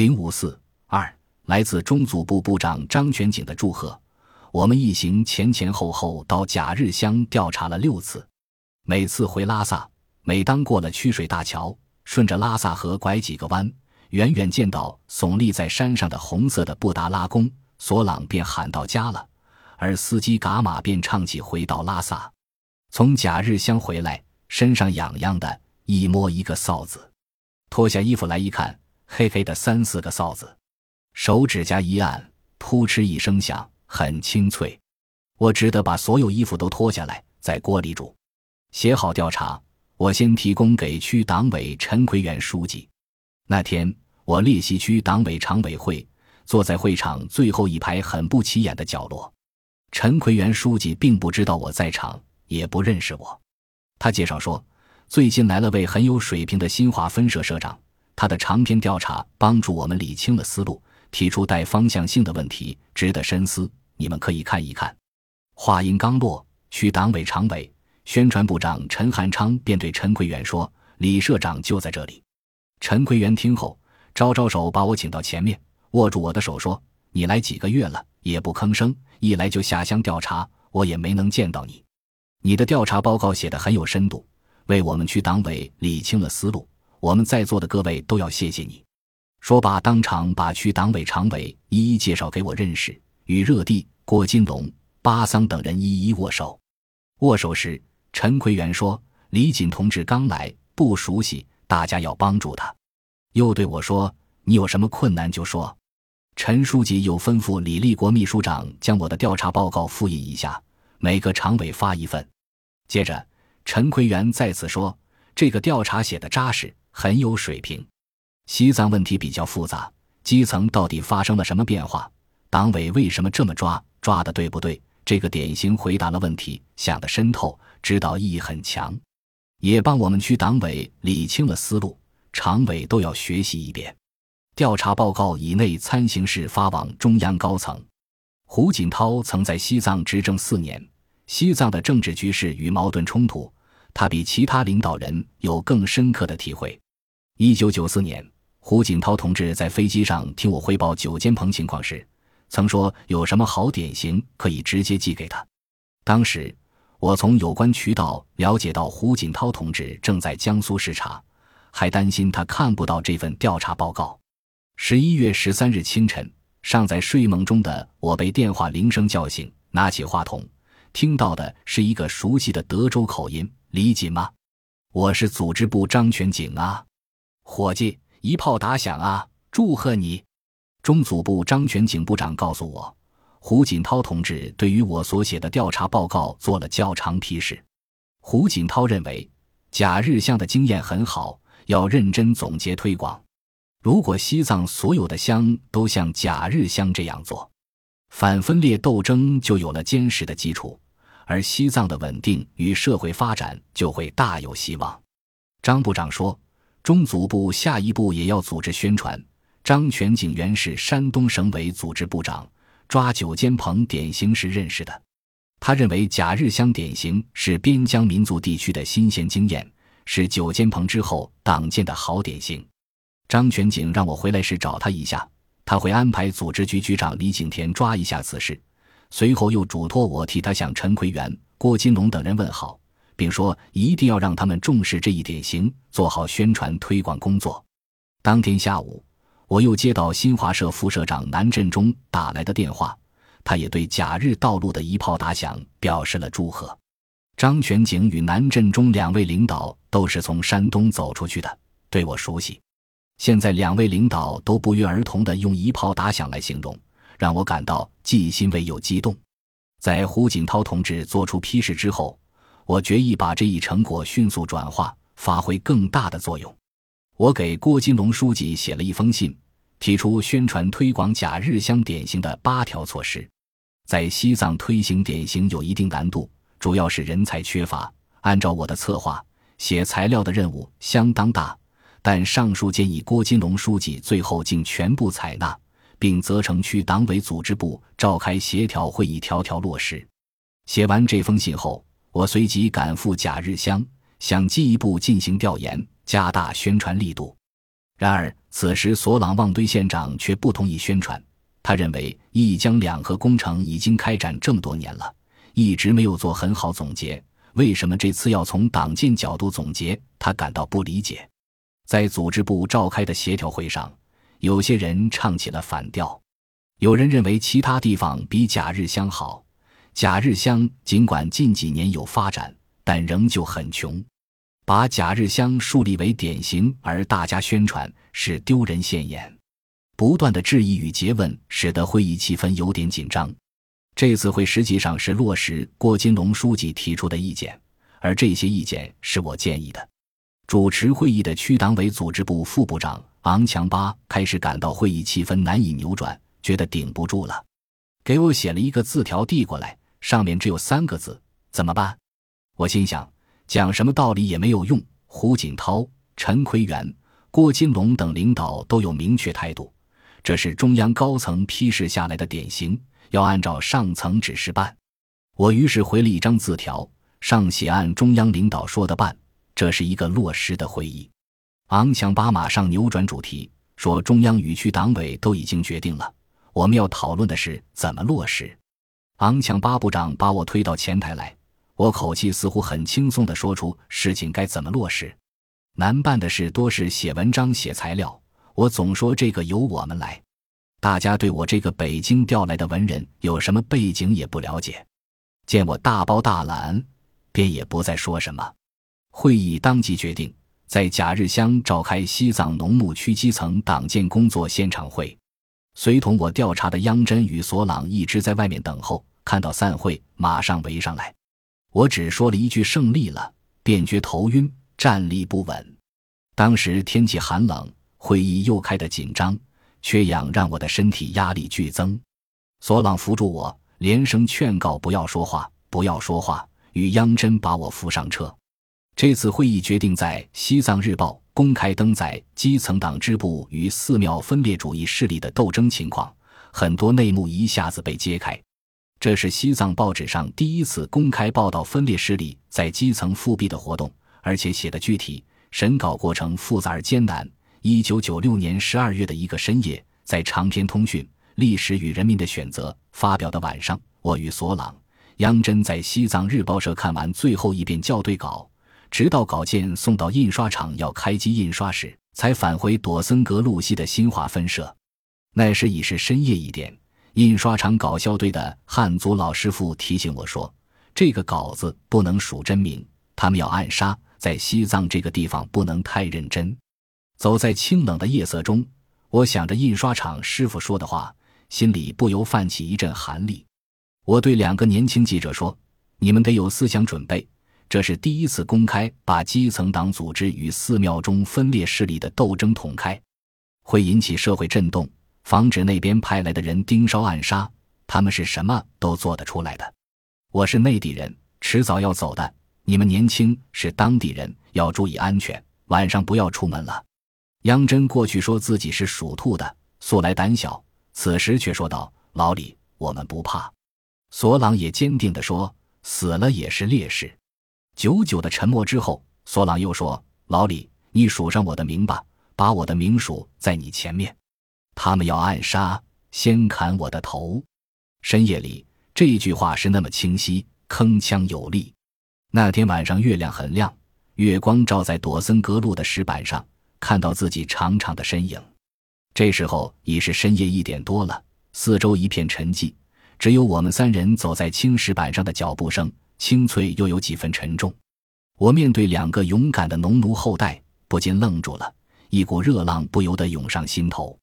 零五四二，来自中组部部长张全景的祝贺。我们一行前前后后到贾日乡调查了六次，每次回拉萨，每当过了曲水大桥，顺着拉萨河拐几个弯，远远见到耸立在山上的红色的布达拉宫，索朗便喊到家了，而司机噶玛便唱起回到拉萨。从贾日乡回来，身上痒痒的，一摸一个臊子，脱下衣服来一看，黑黑的三四个臊子，手指甲一按，扑哧一声响。很清脆，我只得把所有衣服都脱下来，在锅里煮。写好调查，我先提供给区党委陈奎元书记。那天我列席区党委常委会，坐在会场最后一排很不起眼的角落。陈奎元书记并不知道我在场，也不认识我。他介绍说，最近来了位很有水平的新华分社社长，他的长篇调查帮助我们理清了思路，提出带方向性的问题，值得深思。你们可以看一看。话音刚落，区党委常委、宣传部长陈汉昌便对陈奎元说：“李社长就在这里。”陈奎元听后，招招手把我请到前面，握住我的手说：“你来几个月了，也不吭声，一来就下乡调查，我也没能见到你。你的调查报告写得很有深度，为我们区党委理清了思路。我们在座的各位都要谢谢你。”说罢，当场把区党委常委一一介绍给我认识。与热地、郭金龙、巴桑等人一一握手。握手时，陈奎元说：“李锦同志刚来，不熟悉，大家要帮助他。”又对我说：“你有什么困难就说。”陈书记又吩咐李立国秘书长将我的调查报告复印一下，每个常委发一份。接着，陈奎元再次说：“这个调查写的扎实，很有水平。西藏问题比较复杂，基层到底发生了什么变化？”党委为什么这么抓？抓的对不对？这个典型回答了问题，想得深透，指导意义很强，也帮我们区党委理清了思路。常委都要学习一遍。调查报告以内参形式发往中央高层。胡锦涛曾在西藏执政四年，西藏的政治局势与矛盾冲突，他比其他领导人有更深刻的体会。一九九四年，胡锦涛同志在飞机上听我汇报九间棚情况时。曾说有什么好典型可以直接寄给他。当时我从有关渠道了解到胡锦涛同志正在江苏视察，还担心他看不到这份调查报告。十一月十三日清晨，尚在睡梦中的我被电话铃声叫醒，拿起话筒，听到的是一个熟悉的德州口音：“李锦吗？我是组织部张全景啊，伙计，一炮打响啊，祝贺你！”中组部张全景部长告诉我，胡锦涛同志对于我所写的调查报告做了较长批示。胡锦涛认为，假日乡的经验很好，要认真总结推广。如果西藏所有的乡都像假日乡这样做，反分裂斗争就有了坚实的基础，而西藏的稳定与社会发展就会大有希望。张部长说，中组部下一步也要组织宣传。张全景原是山东省委组织部长，抓九间棚典型时认识的。他认为假日乡典型是边疆民族地区的新鲜经验，是九间棚之后党建的好典型。张全景让我回来时找他一下，他会安排组织局局长李景田抓一下此事。随后又嘱托我替他向陈奎元、郭金龙等人问好，并说一定要让他们重视这一典型，做好宣传推广工作。当天下午。我又接到新华社副社长南振中打来的电话，他也对假日道路的一炮打响表示了祝贺。张全景与南振中两位领导都是从山东走出去的，对我熟悉。现在两位领导都不约而同地用一炮打响来形容，让我感到既欣慰又激动。在胡锦涛同志作出批示之后，我决意把这一成果迅速转化，发挥更大的作用。我给郭金龙书记写了一封信，提出宣传推广假日乡典型的八条措施。在西藏推行典型有一定难度，主要是人才缺乏。按照我的策划，写材料的任务相当大，但上述建议郭金龙书记最后竟全部采纳，并责成区党委组织部召开协调会议，条条落实。写完这封信后，我随即赶赴假日乡，想进一步进行调研。加大宣传力度，然而此时，索朗旺堆县长却不同意宣传。他认为一江两河工程已经开展这么多年了，一直没有做很好总结。为什么这次要从党建角度总结？他感到不理解。在组织部召开的协调会上，有些人唱起了反调。有人认为其他地方比贾日乡好，贾日乡尽管近几年有发展，但仍旧很穷。把贾日乡树立为典型，而大家宣传是丢人现眼。不断的质疑与诘问，使得会议气氛有点紧张。这次会实际上是落实郭金龙书记提出的意见，而这些意见是我建议的。主持会议的区党委组织部副部长昂强巴开始感到会议气氛难以扭转，觉得顶不住了，给我写了一个字条递过来，上面只有三个字：怎么办？我心想，讲什么道理也没有用。胡锦涛、陈奎元、郭金龙等领导都有明确态度，这是中央高层批示下来的典型。要按照上层指示办，我于是回了一张字条，上写按中央领导说的办。这是一个落实的会议。昂强巴马上扭转主题，说中央与区党委都已经决定了，我们要讨论的是怎么落实。昂强巴部长把我推到前台来，我口气似乎很轻松地说出事情该怎么落实。难办的事多是写文章、写材料，我总说这个由我们来。大家对我这个北京调来的文人有什么背景也不了解，见我大包大揽，便也不再说什么。会议当即决定在贾日乡召开西藏农牧区基层党建工作现场会。随同我调查的央真与索朗一直在外面等候，看到散会，马上围上来。我只说了一句“胜利了”，便觉头晕，站立不稳。当时天气寒冷，会议又开得紧张。缺氧让我的身体压力剧增，索朗扶住我，连声劝告不要说话，不要说话，与央真把我扶上车。这次会议决定在《西藏日报》公开登载基层党支部与寺庙分裂主义势力的斗争情况，很多内幕一下子被揭开。这是西藏报纸上第一次公开报道分裂势力在基层复辟的活动，而且写的具体，审稿过程复杂而艰难。一九九六年十二月的一个深夜，在长篇通讯《历史与人民的选择》发表的晚上，我与索朗、杨真在西藏日报社看完最后一遍校对稿，直到稿件送到印刷厂要开机印刷时，才返回朵森格路西的新华分社。那时已是深夜一点，印刷厂搞笑队的汉族老师傅提醒我说：“这个稿子不能署真名，他们要暗杀，在西藏这个地方不能太认真。”走在清冷的夜色中，我想着印刷厂师傅说的话，心里不由泛起一阵寒栗。我对两个年轻记者说：“你们得有思想准备，这是第一次公开把基层党组织与寺庙中分裂势力的斗争捅开，会引起社会震动，防止那边派来的人盯梢暗杀。他们是什么都做得出来的。我是内地人，迟早要走的。你们年轻，是当地人，要注意安全，晚上不要出门了。”杨真过去说自己是属兔的，素来胆小，此时却说道：“老李，我们不怕。”索朗也坚定地说：“死了也是烈士。”久久的沉默之后，索朗又说：“老李，你数上我的名吧，把我的名数在你前面。他们要暗杀，先砍我的头。”深夜里，这句话是那么清晰，铿锵有力。那天晚上月亮很亮，月光照在朵森格路的石板上。看到自己长长的身影，这时候已是深夜一点多了，四周一片沉寂，只有我们三人走在青石板上的脚步声，清脆又有几分沉重。我面对两个勇敢的农奴后代，不禁愣住了，一股热浪不由得涌上心头。